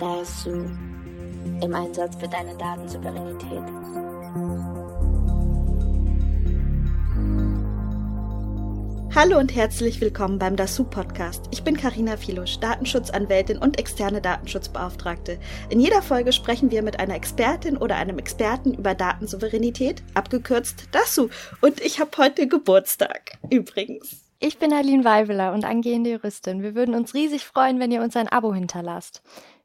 Da Sue im Einsatz für deine Datensouveränität. Hallo und herzlich willkommen beim DASU Podcast. Ich bin Karina Filusch, Datenschutzanwältin und externe Datenschutzbeauftragte. In jeder Folge sprechen wir mit einer Expertin oder einem Experten über Datensouveränität, abgekürzt DASU. Und ich habe heute Geburtstag, übrigens. Ich bin Aline Weibeler und angehende Juristin. Wir würden uns riesig freuen, wenn ihr uns ein Abo hinterlasst.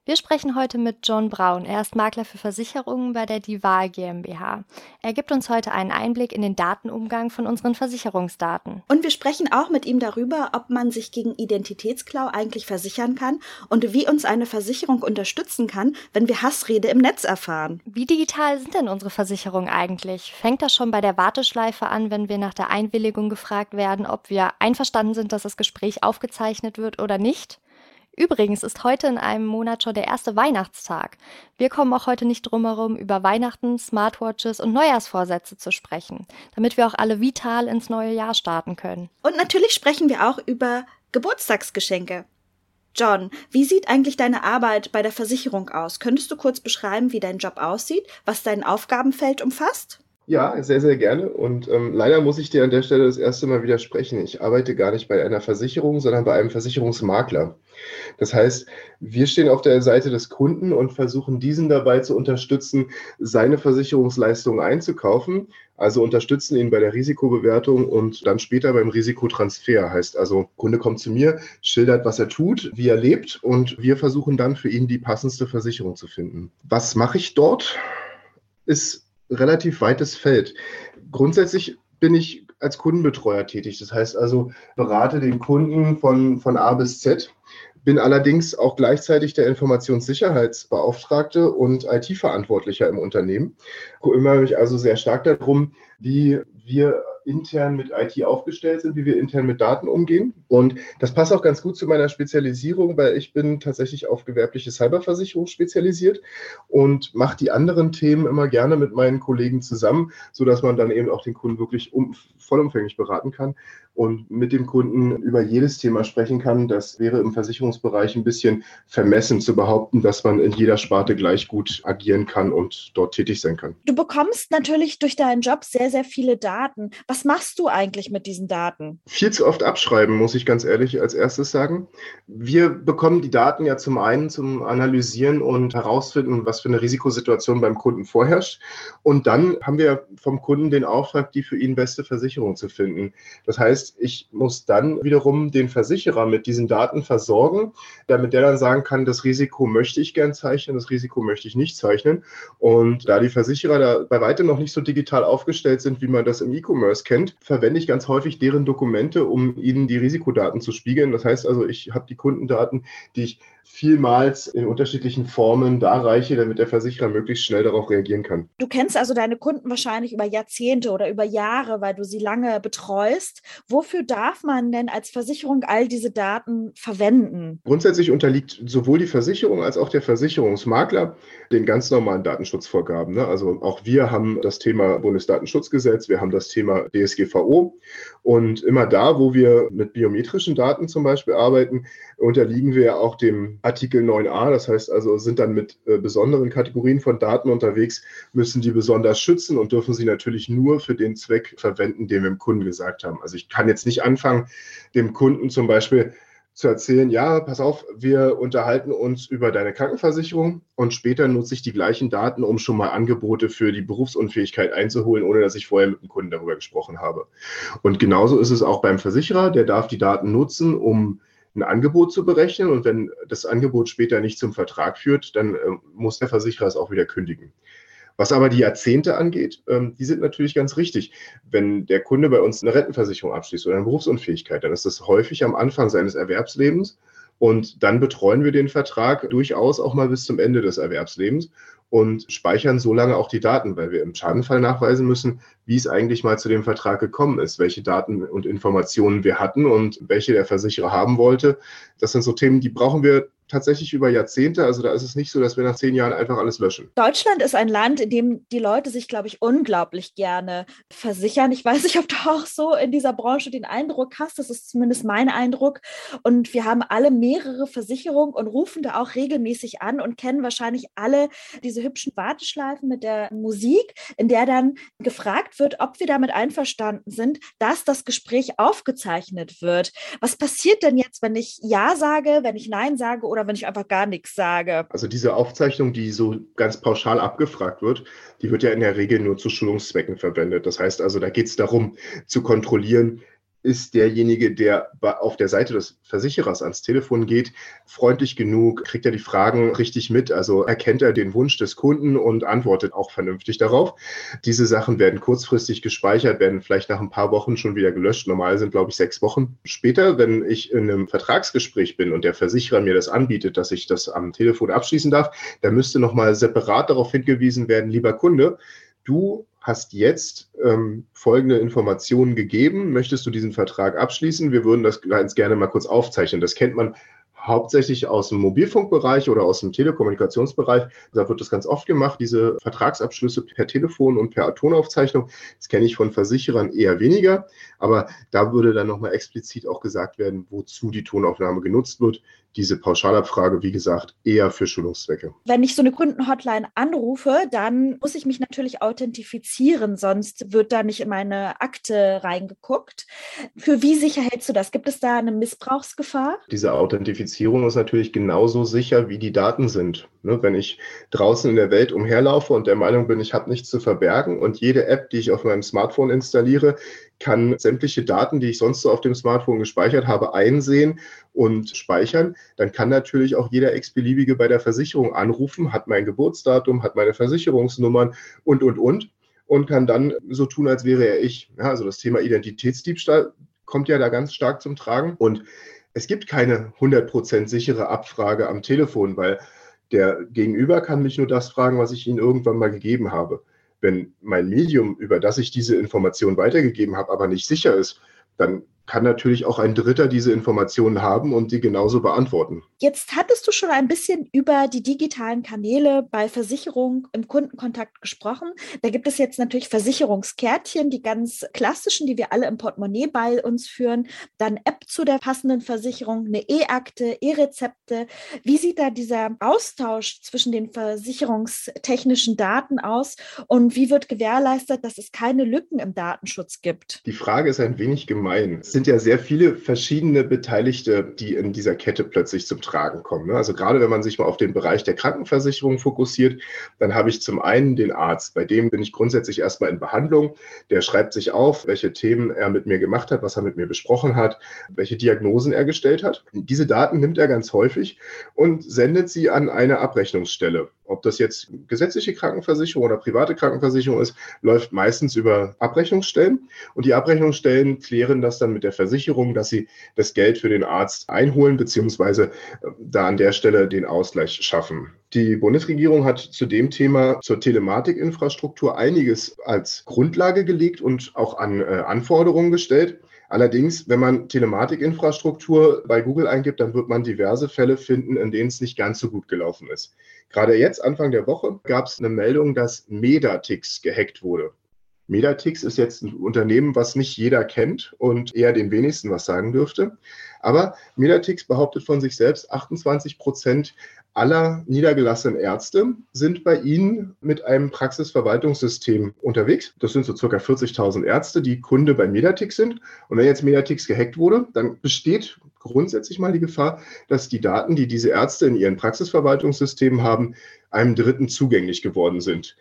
Wir sprechen heute mit John Braun. Er ist Makler für Versicherungen bei der Dival GmbH. Er gibt uns heute einen Einblick in den Datenumgang von unseren Versicherungsdaten. Und wir sprechen auch mit ihm darüber, ob man sich gegen Identitätsklau eigentlich versichern kann und wie uns eine Versicherung unterstützen kann, wenn wir Hassrede im Netz erfahren. Wie digital sind denn unsere Versicherungen eigentlich? Fängt das schon bei der Warteschleife an, wenn wir nach der Einwilligung gefragt werden, ob wir einverstanden sind, dass das Gespräch aufgezeichnet wird oder nicht? Übrigens ist heute in einem Monat schon der erste Weihnachtstag. Wir kommen auch heute nicht drum herum, über Weihnachten, Smartwatches und Neujahrsvorsätze zu sprechen, damit wir auch alle vital ins neue Jahr starten können. Und natürlich sprechen wir auch über Geburtstagsgeschenke. John, wie sieht eigentlich deine Arbeit bei der Versicherung aus? Könntest du kurz beschreiben, wie dein Job aussieht, was dein Aufgabenfeld umfasst? Ja, sehr, sehr gerne. Und ähm, leider muss ich dir an der Stelle das erste Mal widersprechen. Ich arbeite gar nicht bei einer Versicherung, sondern bei einem Versicherungsmakler. Das heißt, wir stehen auf der Seite des Kunden und versuchen diesen dabei zu unterstützen, seine Versicherungsleistungen einzukaufen. Also unterstützen ihn bei der Risikobewertung und dann später beim Risikotransfer. Heißt also, Kunde kommt zu mir, schildert, was er tut, wie er lebt und wir versuchen dann für ihn die passendste Versicherung zu finden. Was mache ich dort? Ist relativ weites Feld. Grundsätzlich bin ich als Kundenbetreuer tätig. Das heißt also, berate den Kunden von, von A bis Z, bin allerdings auch gleichzeitig der Informationssicherheitsbeauftragte und IT-Verantwortlicher im Unternehmen. Ich kümmere mich also sehr stark darum, wie wir intern mit IT aufgestellt sind, wie wir intern mit Daten umgehen. Und das passt auch ganz gut zu meiner Spezialisierung, weil ich bin tatsächlich auf gewerbliche Cyberversicherung spezialisiert und mache die anderen Themen immer gerne mit meinen Kollegen zusammen, sodass man dann eben auch den Kunden wirklich um, vollumfänglich beraten kann und mit dem Kunden über jedes Thema sprechen kann. Das wäre im Versicherungsbereich ein bisschen vermessen zu behaupten, dass man in jeder Sparte gleich gut agieren kann und dort tätig sein kann. Du bekommst natürlich durch deinen Job sehr, sehr viele Daten. Was machst du eigentlich mit diesen Daten? Viel zu oft abschreiben, muss ich ganz ehrlich als erstes sagen. Wir bekommen die Daten ja zum einen zum Analysieren und herausfinden, was für eine Risikosituation beim Kunden vorherrscht. Und dann haben wir vom Kunden den Auftrag, die für ihn beste Versicherung zu finden. Das heißt, heißt, ich muss dann wiederum den Versicherer mit diesen Daten versorgen, damit der dann sagen kann, das Risiko möchte ich gern zeichnen, das Risiko möchte ich nicht zeichnen. Und da die Versicherer da bei weitem noch nicht so digital aufgestellt sind, wie man das im E-Commerce kennt, verwende ich ganz häufig deren Dokumente, um ihnen die Risikodaten zu spiegeln. Das heißt also, ich habe die Kundendaten, die ich vielmals in unterschiedlichen Formen darreiche, damit der Versicherer möglichst schnell darauf reagieren kann. Du kennst also deine Kunden wahrscheinlich über Jahrzehnte oder über Jahre, weil du sie lange betreust. Wofür darf man denn als Versicherung all diese Daten verwenden? Grundsätzlich unterliegt sowohl die Versicherung als auch der Versicherungsmakler den ganz normalen Datenschutzvorgaben. Ne? Also auch wir haben das Thema Bundesdatenschutzgesetz, wir haben das Thema DSGVO und immer da, wo wir mit biometrischen Daten zum Beispiel arbeiten, unterliegen wir auch dem Artikel 9a. Das heißt also, sind dann mit äh, besonderen Kategorien von Daten unterwegs, müssen die besonders schützen und dürfen sie natürlich nur für den Zweck verwenden, den wir dem Kunden gesagt haben. Also ich kann jetzt nicht anfangen, dem Kunden zum Beispiel zu erzählen, ja, pass auf, wir unterhalten uns über deine Krankenversicherung und später nutze ich die gleichen Daten, um schon mal Angebote für die Berufsunfähigkeit einzuholen, ohne dass ich vorher mit dem Kunden darüber gesprochen habe. Und genauso ist es auch beim Versicherer, der darf die Daten nutzen, um ein Angebot zu berechnen und wenn das Angebot später nicht zum Vertrag führt, dann äh, muss der Versicherer es auch wieder kündigen. Was aber die Jahrzehnte angeht, ähm, die sind natürlich ganz richtig. Wenn der Kunde bei uns eine Rentenversicherung abschließt oder eine Berufsunfähigkeit, dann ist das häufig am Anfang seines Erwerbslebens und dann betreuen wir den Vertrag durchaus auch mal bis zum Ende des Erwerbslebens und speichern so lange auch die Daten, weil wir im Schadenfall nachweisen müssen, wie es eigentlich mal zu dem Vertrag gekommen ist, welche Daten und Informationen wir hatten und welche der Versicherer haben wollte. Das sind so Themen, die brauchen wir tatsächlich über Jahrzehnte. Also da ist es nicht so, dass wir nach zehn Jahren einfach alles löschen. Deutschland ist ein Land, in dem die Leute sich, glaube ich, unglaublich gerne versichern. Ich weiß nicht, ob du auch so in dieser Branche den Eindruck hast. Das ist zumindest mein Eindruck. Und wir haben alle mehrere Versicherungen und rufen da auch regelmäßig an und kennen wahrscheinlich alle diese hübschen Warteschleifen mit der Musik, in der dann gefragt wird, ob wir damit einverstanden sind, dass das Gespräch aufgezeichnet wird. Was passiert denn jetzt, wenn ich Ja sage, wenn ich Nein sage oder wenn ich einfach gar nichts sage? Also diese Aufzeichnung, die so ganz pauschal abgefragt wird, die wird ja in der Regel nur zu Schulungszwecken verwendet. Das heißt also, da geht es darum zu kontrollieren, ist derjenige, der auf der Seite des Versicherers ans Telefon geht, freundlich genug, kriegt er die Fragen richtig mit, also erkennt er den Wunsch des Kunden und antwortet auch vernünftig darauf. Diese Sachen werden kurzfristig gespeichert, werden vielleicht nach ein paar Wochen schon wieder gelöscht. Normal sind, glaube ich, sechs Wochen. Später, wenn ich in einem Vertragsgespräch bin und der Versicherer mir das anbietet, dass ich das am Telefon abschließen darf, dann müsste nochmal separat darauf hingewiesen werden, lieber Kunde, du hast jetzt ähm, folgende Informationen gegeben. Möchtest du diesen Vertrag abschließen? Wir würden das ganz gerne mal kurz aufzeichnen. Das kennt man hauptsächlich aus dem Mobilfunkbereich oder aus dem Telekommunikationsbereich. Da wird das ganz oft gemacht, diese Vertragsabschlüsse per Telefon und per Tonaufzeichnung. Das kenne ich von Versicherern eher weniger, aber da würde dann nochmal explizit auch gesagt werden, wozu die Tonaufnahme genutzt wird diese Pauschalabfrage, wie gesagt, eher für Schulungszwecke. Wenn ich so eine Kundenhotline anrufe, dann muss ich mich natürlich authentifizieren, sonst wird da nicht in meine Akte reingeguckt. Für wie sicher hältst du das? Gibt es da eine Missbrauchsgefahr? Diese Authentifizierung ist natürlich genauso sicher, wie die Daten sind. Ne, wenn ich draußen in der Welt umherlaufe und der Meinung bin, ich habe nichts zu verbergen und jede App, die ich auf meinem Smartphone installiere, kann sämtliche Daten, die ich sonst so auf dem Smartphone gespeichert habe, einsehen und speichern, dann kann natürlich auch jeder x-beliebige bei der Versicherung anrufen, hat mein Geburtsdatum, hat meine Versicherungsnummern und, und, und und kann dann so tun, als wäre er ich. Ja, also das Thema Identitätsdiebstahl kommt ja da ganz stark zum Tragen und es gibt keine 100% sichere Abfrage am Telefon, weil der Gegenüber kann mich nur das fragen, was ich ihm irgendwann mal gegeben habe. Wenn mein Medium, über das ich diese Information weitergegeben habe, aber nicht sicher ist, dann kann natürlich auch ein Dritter diese Informationen haben und die genauso beantworten. Jetzt hattest du schon ein bisschen über die digitalen Kanäle bei Versicherung im Kundenkontakt gesprochen. Da gibt es jetzt natürlich Versicherungskärtchen, die ganz klassischen, die wir alle im Portemonnaie bei uns führen, dann App zu der passenden Versicherung, eine E-Akte, E-Rezepte. Wie sieht da dieser Austausch zwischen den versicherungstechnischen Daten aus und wie wird gewährleistet, dass es keine Lücken im Datenschutz gibt? Die Frage ist ein wenig gemein sind ja sehr viele verschiedene Beteiligte, die in dieser Kette plötzlich zum Tragen kommen. Ne? Also gerade wenn man sich mal auf den Bereich der Krankenversicherung fokussiert, dann habe ich zum einen den Arzt, bei dem bin ich grundsätzlich erstmal in Behandlung. Der schreibt sich auf, welche Themen er mit mir gemacht hat, was er mit mir besprochen hat, welche Diagnosen er gestellt hat. Diese Daten nimmt er ganz häufig und sendet sie an eine Abrechnungsstelle. Ob das jetzt gesetzliche Krankenversicherung oder private Krankenversicherung ist, läuft meistens über Abrechnungsstellen. Und die Abrechnungsstellen klären das dann mit der Versicherung, dass sie das Geld für den Arzt einholen, beziehungsweise da an der Stelle den Ausgleich schaffen. Die Bundesregierung hat zu dem Thema zur Telematikinfrastruktur einiges als Grundlage gelegt und auch an äh, Anforderungen gestellt. Allerdings, wenn man Telematikinfrastruktur bei Google eingibt, dann wird man diverse Fälle finden, in denen es nicht ganz so gut gelaufen ist. Gerade jetzt, Anfang der Woche, gab es eine Meldung, dass Medatix gehackt wurde. Medatix ist jetzt ein Unternehmen, was nicht jeder kennt und eher den wenigsten was sagen dürfte. Aber Medatix behauptet von sich selbst, 28 Prozent aller niedergelassenen Ärzte sind bei Ihnen mit einem Praxisverwaltungssystem unterwegs. Das sind so circa 40.000 Ärzte, die Kunde bei Medatix sind. Und wenn jetzt Medatix gehackt wurde, dann besteht grundsätzlich mal die Gefahr, dass die Daten, die diese Ärzte in ihren Praxisverwaltungssystemen haben, einem Dritten zugänglich geworden sind.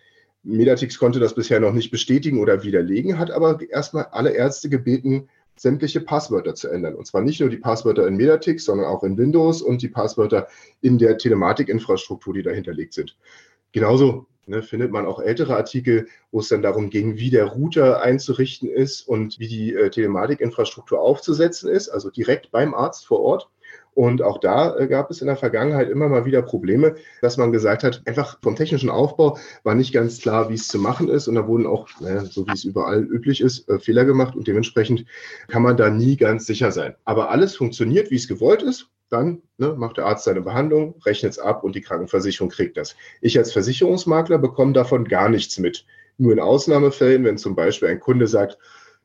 Medatix konnte das bisher noch nicht bestätigen oder widerlegen, hat aber erstmal alle Ärzte gebeten, sämtliche Passwörter zu ändern. Und zwar nicht nur die Passwörter in Medatix, sondern auch in Windows und die Passwörter in der Telematikinfrastruktur, die dahinterlegt sind. Genauso ne, findet man auch ältere Artikel, wo es dann darum ging, wie der Router einzurichten ist und wie die äh, Telematikinfrastruktur aufzusetzen ist, also direkt beim Arzt vor Ort. Und auch da äh, gab es in der Vergangenheit immer mal wieder Probleme, dass man gesagt hat, einfach vom technischen Aufbau war nicht ganz klar, wie es zu machen ist. Und da wurden auch, naja, so wie es überall üblich ist, äh, Fehler gemacht. Und dementsprechend kann man da nie ganz sicher sein. Aber alles funktioniert, wie es gewollt ist. Dann ne, macht der Arzt seine Behandlung, rechnet es ab und die Krankenversicherung kriegt das. Ich als Versicherungsmakler bekomme davon gar nichts mit. Nur in Ausnahmefällen, wenn zum Beispiel ein Kunde sagt,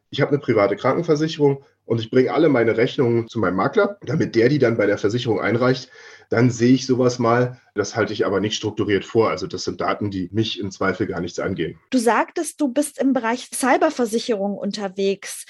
ich habe eine private Krankenversicherung und ich bringe alle meine Rechnungen zu meinem Makler, damit der die dann bei der Versicherung einreicht, dann sehe ich sowas mal. Das halte ich aber nicht strukturiert vor. Also das sind Daten, die mich im Zweifel gar nichts angehen. Du sagtest, du bist im Bereich Cyberversicherung unterwegs.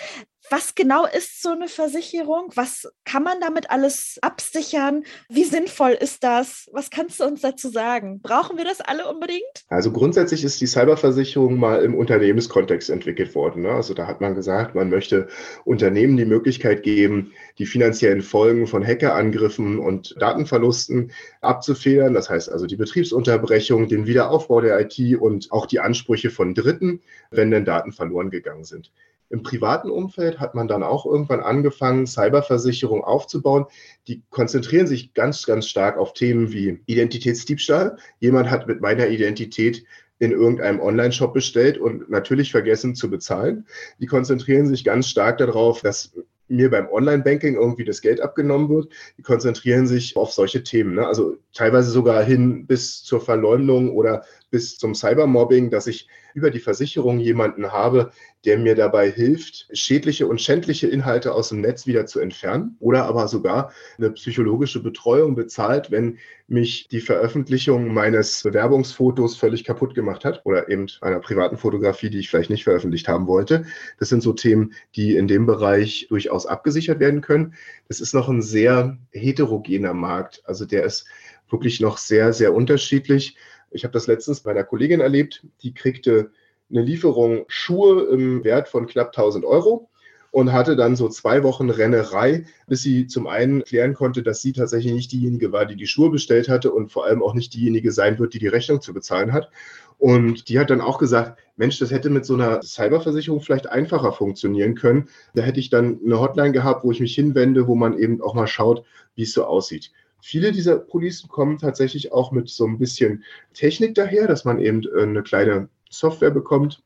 Was genau ist so eine Versicherung? Was kann man damit alles absichern? Wie sinnvoll ist das? Was kannst du uns dazu sagen? Brauchen wir das alle unbedingt? Also grundsätzlich ist die Cyberversicherung mal im Unternehmenskontext entwickelt worden. Ne? Also da hat man gesagt, man möchte Unternehmen die Möglichkeit geben, die finanziellen Folgen von Hackerangriffen und Datenverlusten abzufedern. Das heißt also die Betriebsunterbrechung, den Wiederaufbau der IT und auch die Ansprüche von Dritten, wenn denn Daten verloren gegangen sind. Im privaten Umfeld hat man dann auch irgendwann angefangen, Cyberversicherung aufzubauen. Die konzentrieren sich ganz, ganz stark auf Themen wie Identitätsdiebstahl. Jemand hat mit meiner Identität in irgendeinem Online-Shop bestellt und natürlich vergessen zu bezahlen. Die konzentrieren sich ganz stark darauf, dass mir beim Online-Banking irgendwie das Geld abgenommen wird. Die konzentrieren sich auf solche Themen. Ne? Also teilweise sogar hin bis zur Verleumdung oder bis zum Cybermobbing, dass ich über die Versicherung jemanden habe, der mir dabei hilft, schädliche und schändliche Inhalte aus dem Netz wieder zu entfernen oder aber sogar eine psychologische Betreuung bezahlt, wenn mich die Veröffentlichung meines Bewerbungsfotos völlig kaputt gemacht hat oder eben einer privaten Fotografie, die ich vielleicht nicht veröffentlicht haben wollte. Das sind so Themen, die in dem Bereich durchaus abgesichert werden können. Das ist noch ein sehr heterogener Markt. Also der ist wirklich noch sehr, sehr unterschiedlich. Ich habe das letztens bei einer Kollegin erlebt, die kriegte eine Lieferung Schuhe im Wert von knapp 1000 Euro und hatte dann so zwei Wochen Rennerei, bis sie zum einen klären konnte, dass sie tatsächlich nicht diejenige war, die die Schuhe bestellt hatte und vor allem auch nicht diejenige sein wird, die die Rechnung zu bezahlen hat. Und die hat dann auch gesagt, Mensch, das hätte mit so einer Cyberversicherung vielleicht einfacher funktionieren können. Da hätte ich dann eine Hotline gehabt, wo ich mich hinwende, wo man eben auch mal schaut, wie es so aussieht. Viele dieser Policen kommen tatsächlich auch mit so ein bisschen Technik daher, dass man eben äh, eine kleine Software bekommt,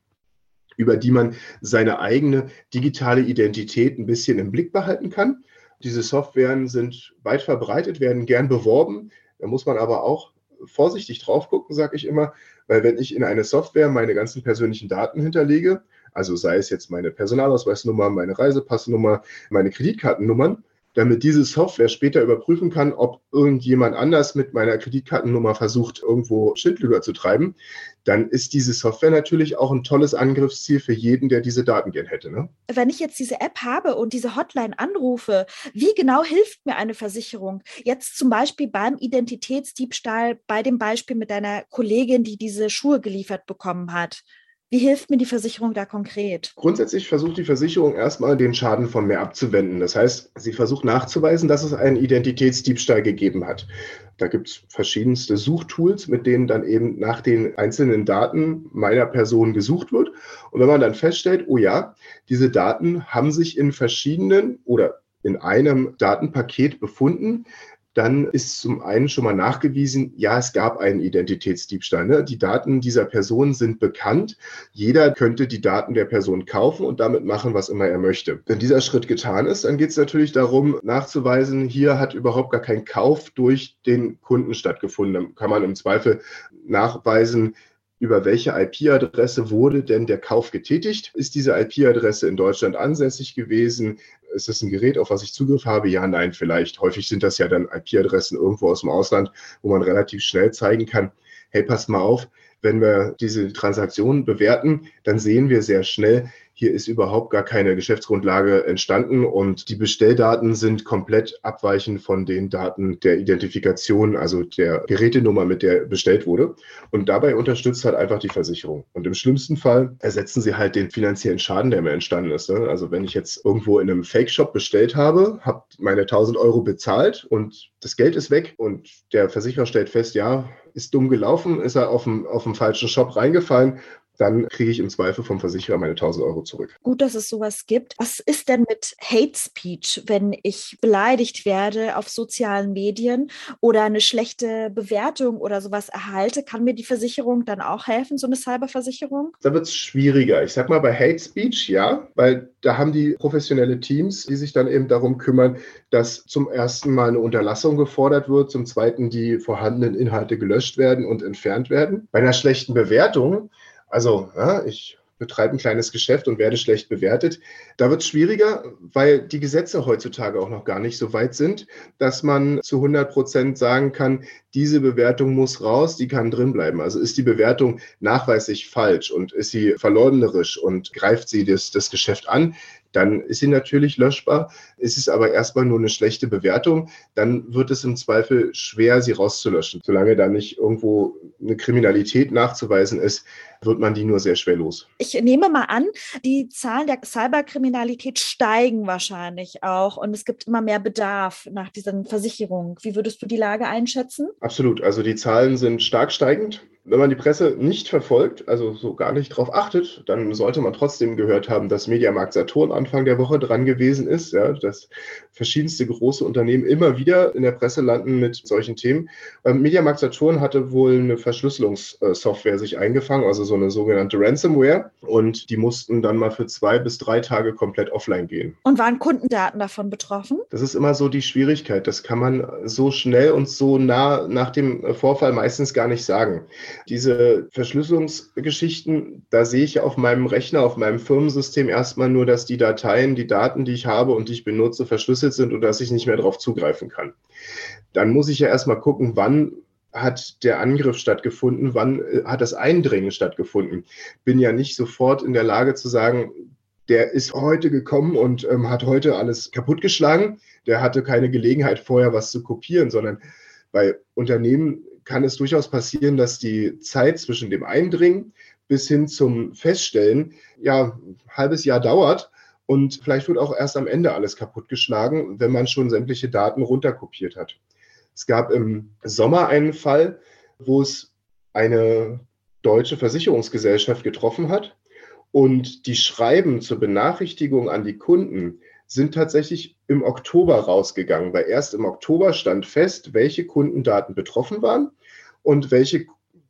über die man seine eigene digitale Identität ein bisschen im Blick behalten kann. Diese Softwaren sind weit verbreitet, werden gern beworben. Da muss man aber auch vorsichtig drauf gucken, sage ich immer, weil wenn ich in eine Software meine ganzen persönlichen Daten hinterlege, also sei es jetzt meine Personalausweisnummer, meine Reisepassnummer, meine Kreditkartennummern, damit diese Software später überprüfen kann, ob irgendjemand anders mit meiner Kreditkartennummer versucht, irgendwo Schindlüder zu treiben, dann ist diese Software natürlich auch ein tolles Angriffsziel für jeden, der diese Daten gern hätte. Ne? Wenn ich jetzt diese App habe und diese Hotline anrufe, wie genau hilft mir eine Versicherung? Jetzt zum Beispiel beim Identitätsdiebstahl, bei dem Beispiel mit deiner Kollegin, die diese Schuhe geliefert bekommen hat. Wie hilft mir die Versicherung da konkret? Grundsätzlich versucht die Versicherung erstmal den Schaden von mir abzuwenden. Das heißt, sie versucht nachzuweisen, dass es einen Identitätsdiebstahl gegeben hat. Da gibt es verschiedenste Suchtools, mit denen dann eben nach den einzelnen Daten meiner Person gesucht wird. Und wenn man dann feststellt, oh ja, diese Daten haben sich in verschiedenen oder in einem Datenpaket befunden, dann ist zum einen schon mal nachgewiesen, ja, es gab einen Identitätsdiebstahl. Ne? Die Daten dieser Person sind bekannt. Jeder könnte die Daten der Person kaufen und damit machen, was immer er möchte. Wenn dieser Schritt getan ist, dann geht es natürlich darum, nachzuweisen, hier hat überhaupt gar kein Kauf durch den Kunden stattgefunden. Dann kann man im Zweifel nachweisen, über welche IP-Adresse wurde denn der Kauf getätigt? Ist diese IP-Adresse in Deutschland ansässig gewesen? Ist das ein Gerät, auf was ich Zugriff habe? Ja, nein, vielleicht. Häufig sind das ja dann IP-Adressen irgendwo aus dem Ausland, wo man relativ schnell zeigen kann, hey, passt mal auf, wenn wir diese Transaktionen bewerten, dann sehen wir sehr schnell, hier ist überhaupt gar keine Geschäftsgrundlage entstanden und die Bestelldaten sind komplett abweichend von den Daten der Identifikation, also der Gerätenummer, mit der bestellt wurde. Und dabei unterstützt halt einfach die Versicherung. Und im schlimmsten Fall ersetzen sie halt den finanziellen Schaden, der mir entstanden ist. Ne? Also wenn ich jetzt irgendwo in einem Fake-Shop bestellt habe, habe meine 1000 Euro bezahlt und das Geld ist weg und der Versicherer stellt fest, ja, ist dumm gelaufen, ist er auf dem, auf dem falschen Shop reingefallen, dann kriege ich im Zweifel vom Versicherer meine 1000 Euro zurück. Gut, dass es sowas gibt. Was ist denn mit Hate Speech, wenn ich beleidigt werde auf sozialen Medien oder eine schlechte Bewertung oder sowas erhalte? Kann mir die Versicherung dann auch helfen, so eine Cyberversicherung? Da wird es schwieriger. Ich sag mal bei Hate Speech ja, weil da haben die professionelle Teams, die sich dann eben darum kümmern, dass zum ersten Mal eine Unterlassung gefordert wird, zum zweiten die vorhandenen Inhalte gelöscht werden und entfernt werden. Bei einer schlechten Bewertung also ja, ich betreibe ein kleines Geschäft und werde schlecht bewertet. Da wird es schwieriger, weil die Gesetze heutzutage auch noch gar nicht so weit sind, dass man zu 100 Prozent sagen kann, diese Bewertung muss raus, die kann drin bleiben. Also ist die Bewertung nachweislich falsch und ist sie verleumderisch und greift sie das, das Geschäft an, dann ist sie natürlich löschbar. Ist es aber erstmal nur eine schlechte Bewertung, dann wird es im Zweifel schwer, sie rauszulöschen. Solange da nicht irgendwo eine Kriminalität nachzuweisen ist, wird man die nur sehr schwer los. Ich nehme mal an, die Zahlen der Cyberkriminalität steigen wahrscheinlich auch und es gibt immer mehr Bedarf nach diesen Versicherungen. Wie würdest du die Lage einschätzen? Absolut. Also die Zahlen sind stark steigend. Wenn man die Presse nicht verfolgt, also so gar nicht drauf achtet, dann sollte man trotzdem gehört haben, dass Mediamarkt Saturn Anfang der Woche dran gewesen ist, ja, dass verschiedenste große Unternehmen immer wieder in der Presse landen mit solchen Themen. Ähm, Mediamarkt Saturn hatte wohl eine Verschlüsselungssoftware sich eingefangen, also so eine sogenannte Ransomware, und die mussten dann mal für zwei bis drei Tage komplett offline gehen. Und waren Kundendaten davon betroffen? Das ist immer so die Schwierigkeit. Das kann man so schnell und so nah nach dem Vorfall meistens gar nicht sagen. Diese Verschlüsselungsgeschichten, da sehe ich auf meinem Rechner, auf meinem Firmensystem erstmal nur, dass die Dateien, die Daten, die ich habe und die ich benutze, verschlüsselt sind und dass ich nicht mehr darauf zugreifen kann. Dann muss ich ja erstmal gucken, wann hat der Angriff stattgefunden, wann äh, hat das Eindringen stattgefunden. Bin ja nicht sofort in der Lage zu sagen, der ist heute gekommen und ähm, hat heute alles kaputtgeschlagen. Der hatte keine Gelegenheit vorher was zu kopieren, sondern bei Unternehmen kann es durchaus passieren, dass die Zeit zwischen dem Eindringen bis hin zum Feststellen ja ein halbes Jahr dauert und vielleicht wird auch erst am Ende alles kaputtgeschlagen, wenn man schon sämtliche Daten runterkopiert hat. Es gab im Sommer einen Fall, wo es eine deutsche Versicherungsgesellschaft getroffen hat und die Schreiben zur Benachrichtigung an die Kunden sind tatsächlich im Oktober rausgegangen, weil erst im Oktober stand fest, welche Kundendaten betroffen waren und welche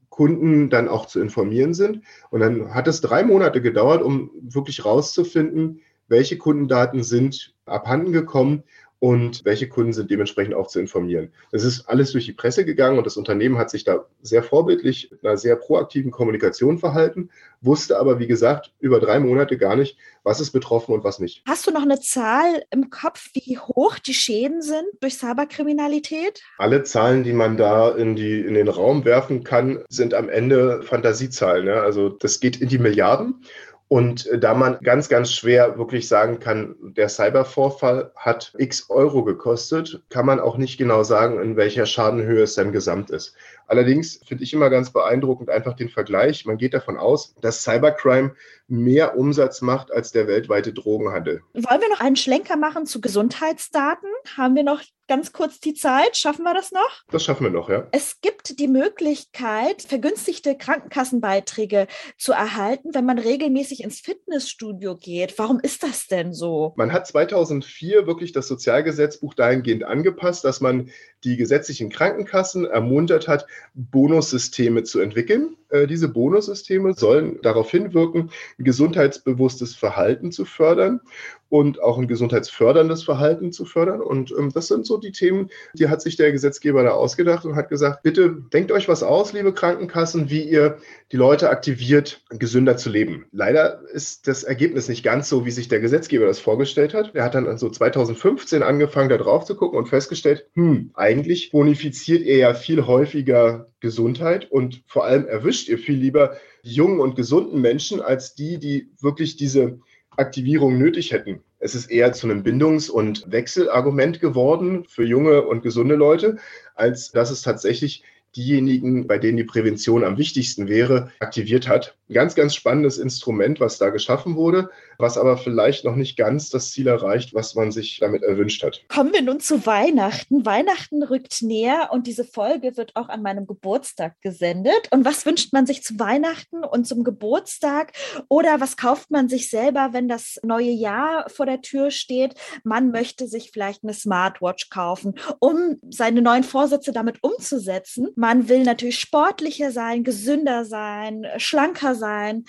Kunden dann auch zu informieren sind. Und dann hat es drei Monate gedauert, um wirklich rauszufinden, welche Kundendaten sind abhanden gekommen und welche Kunden sind dementsprechend auch zu informieren. Das ist alles durch die Presse gegangen und das Unternehmen hat sich da sehr vorbildlich, einer sehr proaktiven Kommunikation verhalten, wusste aber, wie gesagt, über drei Monate gar nicht, was ist betroffen und was nicht. Hast du noch eine Zahl im Kopf, wie hoch die Schäden sind durch Cyberkriminalität? Alle Zahlen, die man da in, die, in den Raum werfen kann, sind am Ende Fantasiezahlen. Ne? Also das geht in die Milliarden. Und äh, da man ganz, ganz schwer wirklich sagen kann, der Cybervorfall hat x Euro gekostet, kann man auch nicht genau sagen, in welcher Schadenhöhe es dann gesamt ist. Allerdings finde ich immer ganz beeindruckend einfach den Vergleich. Man geht davon aus, dass Cybercrime mehr Umsatz macht als der weltweite Drogenhandel. Wollen wir noch einen Schlenker machen zu Gesundheitsdaten? Haben wir noch ganz kurz die Zeit? Schaffen wir das noch? Das schaffen wir noch, ja. Es gibt die Möglichkeit, vergünstigte Krankenkassenbeiträge zu erhalten, wenn man regelmäßig ins Fitnessstudio geht. Warum ist das denn so? Man hat 2004 wirklich das Sozialgesetzbuch dahingehend angepasst, dass man die gesetzlichen Krankenkassen ermuntert hat, Bonussysteme zu entwickeln. Äh, diese Bonussysteme sollen darauf hinwirken, ein gesundheitsbewusstes Verhalten zu fördern und auch ein gesundheitsförderndes Verhalten zu fördern. Und ähm, das sind so die Themen, die hat sich der Gesetzgeber da ausgedacht und hat gesagt, bitte denkt euch was aus, liebe Krankenkassen, wie ihr die Leute aktiviert, gesünder zu leben. Leider ist das Ergebnis nicht ganz so, wie sich der Gesetzgeber das vorgestellt hat. Er hat dann so 2015 angefangen, da drauf zu gucken und festgestellt, hm, eigentlich bonifiziert ihr ja viel häufiger Gesundheit und vor allem erwischt ihr viel lieber jungen und gesunden Menschen als die, die wirklich diese Aktivierung nötig hätten. Es ist eher zu einem Bindungs- und Wechselargument geworden für junge und gesunde Leute, als dass es tatsächlich diejenigen, bei denen die Prävention am wichtigsten wäre, aktiviert hat. Ein ganz, ganz spannendes Instrument, was da geschaffen wurde, was aber vielleicht noch nicht ganz das Ziel erreicht, was man sich damit erwünscht hat. Kommen wir nun zu Weihnachten. Weihnachten rückt näher und diese Folge wird auch an meinem Geburtstag gesendet. Und was wünscht man sich zu Weihnachten und zum Geburtstag? Oder was kauft man sich selber, wenn das neue Jahr vor der Tür steht? Man möchte sich vielleicht eine Smartwatch kaufen, um seine neuen Vorsätze damit umzusetzen. Man will natürlich sportlicher sein, gesünder sein, schlanker sein.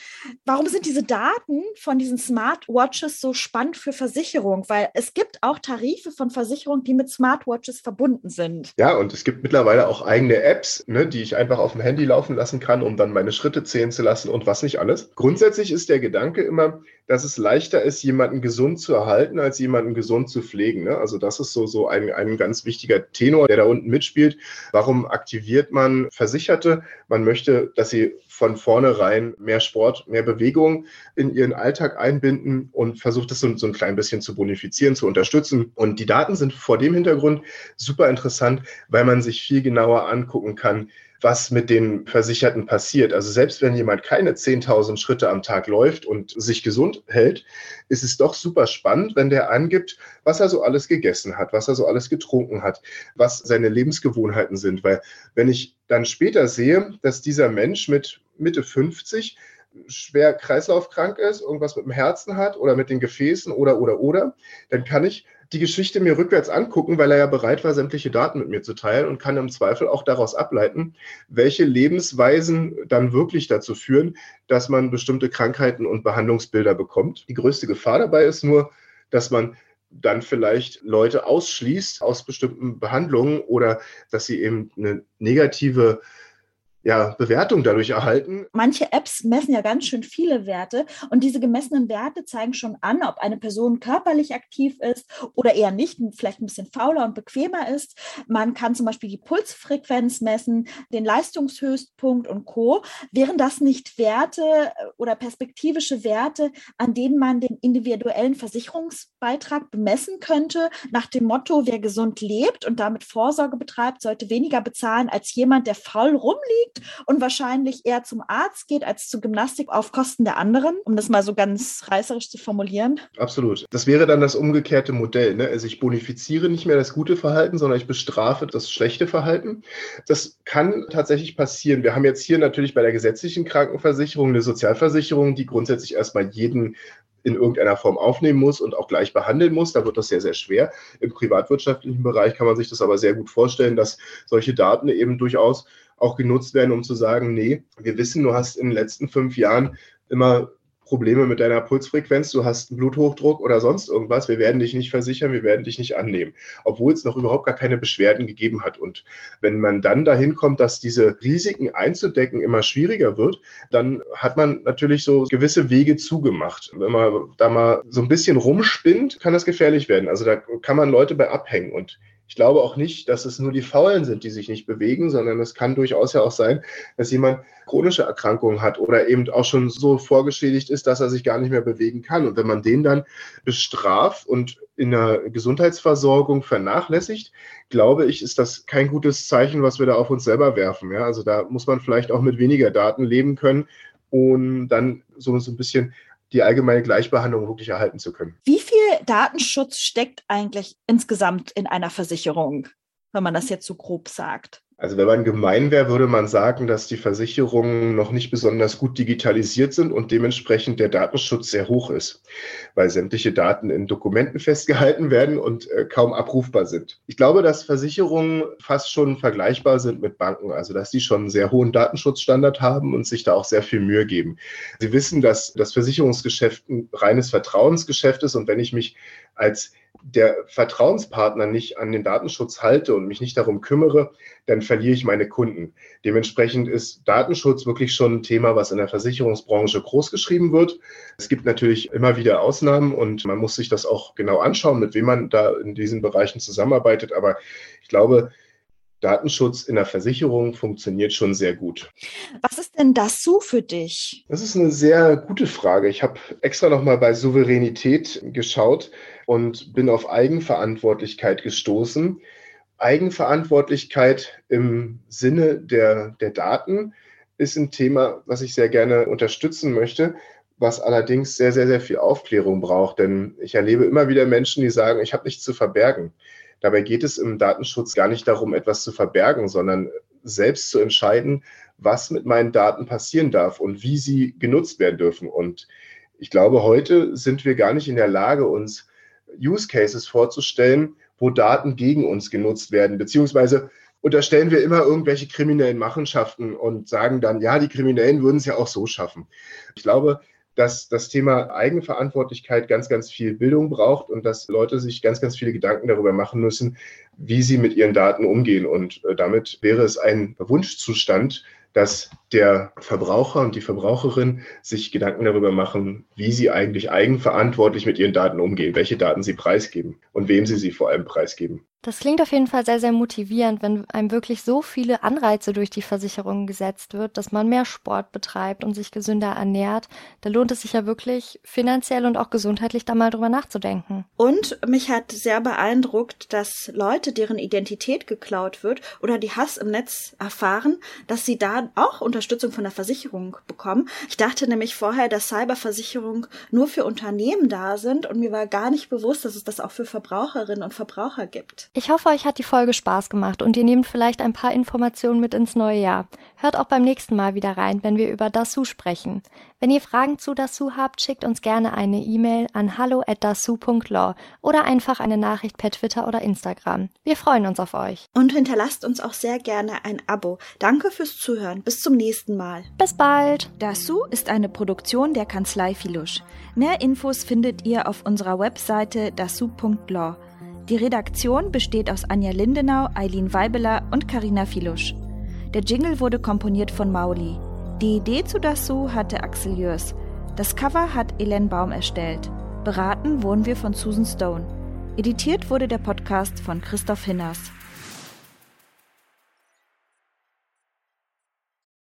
Warum sind diese Daten von diesen Smartwatches so spannend für Versicherung? Weil es gibt auch Tarife von Versicherungen, die mit Smartwatches verbunden sind. Ja, und es gibt mittlerweile auch eigene Apps, ne, die ich einfach auf dem Handy laufen lassen kann, um dann meine Schritte zählen zu lassen und was nicht alles. Grundsätzlich ist der Gedanke immer, dass es leichter ist, jemanden gesund zu erhalten, als jemanden gesund zu pflegen. Ne? Also das ist so, so ein, ein ganz wichtiger Tenor, der da unten mitspielt. Warum aktiviert man Versicherte? Man möchte, dass sie von vornherein mehr Sport, mehr Bewegung in ihren Alltag einbinden und versucht es so, so ein klein bisschen zu bonifizieren, zu unterstützen. Und die Daten sind vor dem Hintergrund super interessant, weil man sich viel genauer angucken kann, was mit den Versicherten passiert. Also selbst wenn jemand keine 10.000 Schritte am Tag läuft und sich gesund hält, ist es doch super spannend, wenn der angibt, was er so alles gegessen hat, was er so alles getrunken hat, was seine Lebensgewohnheiten sind. Weil wenn ich dann später sehe, dass dieser Mensch mit Mitte 50 schwer kreislaufkrank ist, irgendwas mit dem Herzen hat oder mit den Gefäßen oder, oder, oder, dann kann ich die Geschichte mir rückwärts angucken, weil er ja bereit war, sämtliche Daten mit mir zu teilen und kann im Zweifel auch daraus ableiten, welche Lebensweisen dann wirklich dazu führen, dass man bestimmte Krankheiten und Behandlungsbilder bekommt. Die größte Gefahr dabei ist nur, dass man dann vielleicht Leute ausschließt aus bestimmten Behandlungen oder dass sie eben eine negative ja, Bewertung dadurch erhalten. Manche Apps messen ja ganz schön viele Werte und diese gemessenen Werte zeigen schon an, ob eine Person körperlich aktiv ist oder eher nicht, vielleicht ein bisschen fauler und bequemer ist. Man kann zum Beispiel die Pulsfrequenz messen, den Leistungshöchstpunkt und Co. Wären das nicht Werte äh, oder perspektivische Werte, an denen man den individuellen Versicherungsbeitrag bemessen könnte, nach dem Motto, wer gesund lebt und damit Vorsorge betreibt, sollte weniger bezahlen als jemand, der faul rumliegt? Und wahrscheinlich eher zum Arzt geht als zur Gymnastik auf Kosten der anderen, um das mal so ganz reißerisch zu formulieren. Absolut. Das wäre dann das umgekehrte Modell. Ne? Also ich bonifiziere nicht mehr das gute Verhalten, sondern ich bestrafe das schlechte Verhalten. Das kann tatsächlich passieren. Wir haben jetzt hier natürlich bei der gesetzlichen Krankenversicherung eine Sozialversicherung, die grundsätzlich erstmal jeden in irgendeiner Form aufnehmen muss und auch gleich behandeln muss. Da wird das sehr, sehr schwer. Im privatwirtschaftlichen Bereich kann man sich das aber sehr gut vorstellen, dass solche Daten eben durchaus auch genutzt werden, um zu sagen, nee, wir wissen, du hast in den letzten fünf Jahren immer Probleme mit deiner Pulsfrequenz, du hast einen Bluthochdruck oder sonst irgendwas, wir werden dich nicht versichern, wir werden dich nicht annehmen, obwohl es noch überhaupt gar keine Beschwerden gegeben hat. Und wenn man dann dahin kommt, dass diese Risiken einzudecken immer schwieriger wird, dann hat man natürlich so gewisse Wege zugemacht. Wenn man da mal so ein bisschen rumspinnt, kann das gefährlich werden. Also da kann man Leute bei abhängen. Und ich glaube auch nicht, dass es nur die Faulen sind, die sich nicht bewegen, sondern es kann durchaus ja auch sein, dass jemand chronische Erkrankungen hat oder eben auch schon so vorgeschädigt ist, dass er sich gar nicht mehr bewegen kann. Und wenn man den dann bestraft und in der Gesundheitsversorgung vernachlässigt, glaube ich, ist das kein gutes Zeichen, was wir da auf uns selber werfen. Ja, also da muss man vielleicht auch mit weniger Daten leben können, um dann so, so ein bisschen die allgemeine Gleichbehandlung wirklich erhalten zu können. Wie viel Datenschutz steckt eigentlich insgesamt in einer Versicherung, wenn man das jetzt so grob sagt? Also wenn man gemein wäre, würde man sagen, dass die Versicherungen noch nicht besonders gut digitalisiert sind und dementsprechend der Datenschutz sehr hoch ist, weil sämtliche Daten in Dokumenten festgehalten werden und äh, kaum abrufbar sind. Ich glaube, dass Versicherungen fast schon vergleichbar sind mit Banken, also dass die schon einen sehr hohen Datenschutzstandard haben und sich da auch sehr viel Mühe geben. Sie wissen, dass das Versicherungsgeschäft ein reines Vertrauensgeschäft ist und wenn ich mich als der Vertrauenspartner nicht an den Datenschutz halte und mich nicht darum kümmere, dann verliere ich meine Kunden. Dementsprechend ist Datenschutz wirklich schon ein Thema, was in der Versicherungsbranche großgeschrieben wird. Es gibt natürlich immer wieder Ausnahmen und man muss sich das auch genau anschauen, mit wem man da in diesen Bereichen zusammenarbeitet. Aber ich glaube, Datenschutz in der Versicherung funktioniert schon sehr gut. Was ist denn das so für dich? Das ist eine sehr gute Frage. Ich habe extra nochmal bei Souveränität geschaut und bin auf Eigenverantwortlichkeit gestoßen. Eigenverantwortlichkeit im Sinne der, der Daten ist ein Thema, was ich sehr gerne unterstützen möchte, was allerdings sehr, sehr, sehr viel Aufklärung braucht. Denn ich erlebe immer wieder Menschen, die sagen, ich habe nichts zu verbergen. Dabei geht es im Datenschutz gar nicht darum, etwas zu verbergen, sondern selbst zu entscheiden, was mit meinen Daten passieren darf und wie sie genutzt werden dürfen. Und ich glaube, heute sind wir gar nicht in der Lage, uns Use Cases vorzustellen, wo Daten gegen uns genutzt werden, beziehungsweise unterstellen wir immer irgendwelche kriminellen Machenschaften und sagen dann, ja, die Kriminellen würden es ja auch so schaffen. Ich glaube, dass das Thema Eigenverantwortlichkeit ganz, ganz viel Bildung braucht und dass Leute sich ganz, ganz viele Gedanken darüber machen müssen, wie sie mit ihren Daten umgehen. Und äh, damit wäre es ein Wunschzustand, dass der Verbraucher und die Verbraucherin sich Gedanken darüber machen, wie sie eigentlich eigenverantwortlich mit ihren Daten umgehen, welche Daten sie preisgeben und wem sie sie vor allem preisgeben. Das klingt auf jeden Fall sehr, sehr motivierend, wenn einem wirklich so viele Anreize durch die Versicherung gesetzt wird, dass man mehr Sport betreibt und sich gesünder ernährt. Da lohnt es sich ja wirklich finanziell und auch gesundheitlich da mal drüber nachzudenken. Und mich hat sehr beeindruckt, dass Leute, deren Identität geklaut wird oder die Hass im Netz erfahren, dass sie da auch Unterstützung von der Versicherung bekommen. Ich dachte nämlich vorher, dass Cyberversicherungen nur für Unternehmen da sind und mir war gar nicht bewusst, dass es das auch für Verbraucherinnen und Verbraucher gibt. Ich hoffe, euch hat die Folge Spaß gemacht und ihr nehmt vielleicht ein paar Informationen mit ins neue Jahr. Hört auch beim nächsten Mal wieder rein, wenn wir über Dasu sprechen. Wenn ihr Fragen zu Dasu habt, schickt uns gerne eine E-Mail an hallo@dasu.law oder einfach eine Nachricht per Twitter oder Instagram. Wir freuen uns auf euch. Und hinterlasst uns auch sehr gerne ein Abo. Danke fürs Zuhören. Bis zum nächsten Mal. Bis bald. Dasu ist eine Produktion der Kanzlei Filusch. Mehr Infos findet ihr auf unserer Webseite dasu.law. Die Redaktion besteht aus Anja Lindenau, Eileen Weibeler und Karina Filusch. Der Jingle wurde komponiert von Mauli. Die Idee zu Dasu hatte Axel Jörs. Das Cover hat Elen Baum erstellt. Beraten wurden wir von Susan Stone. Editiert wurde der Podcast von Christoph Hinners.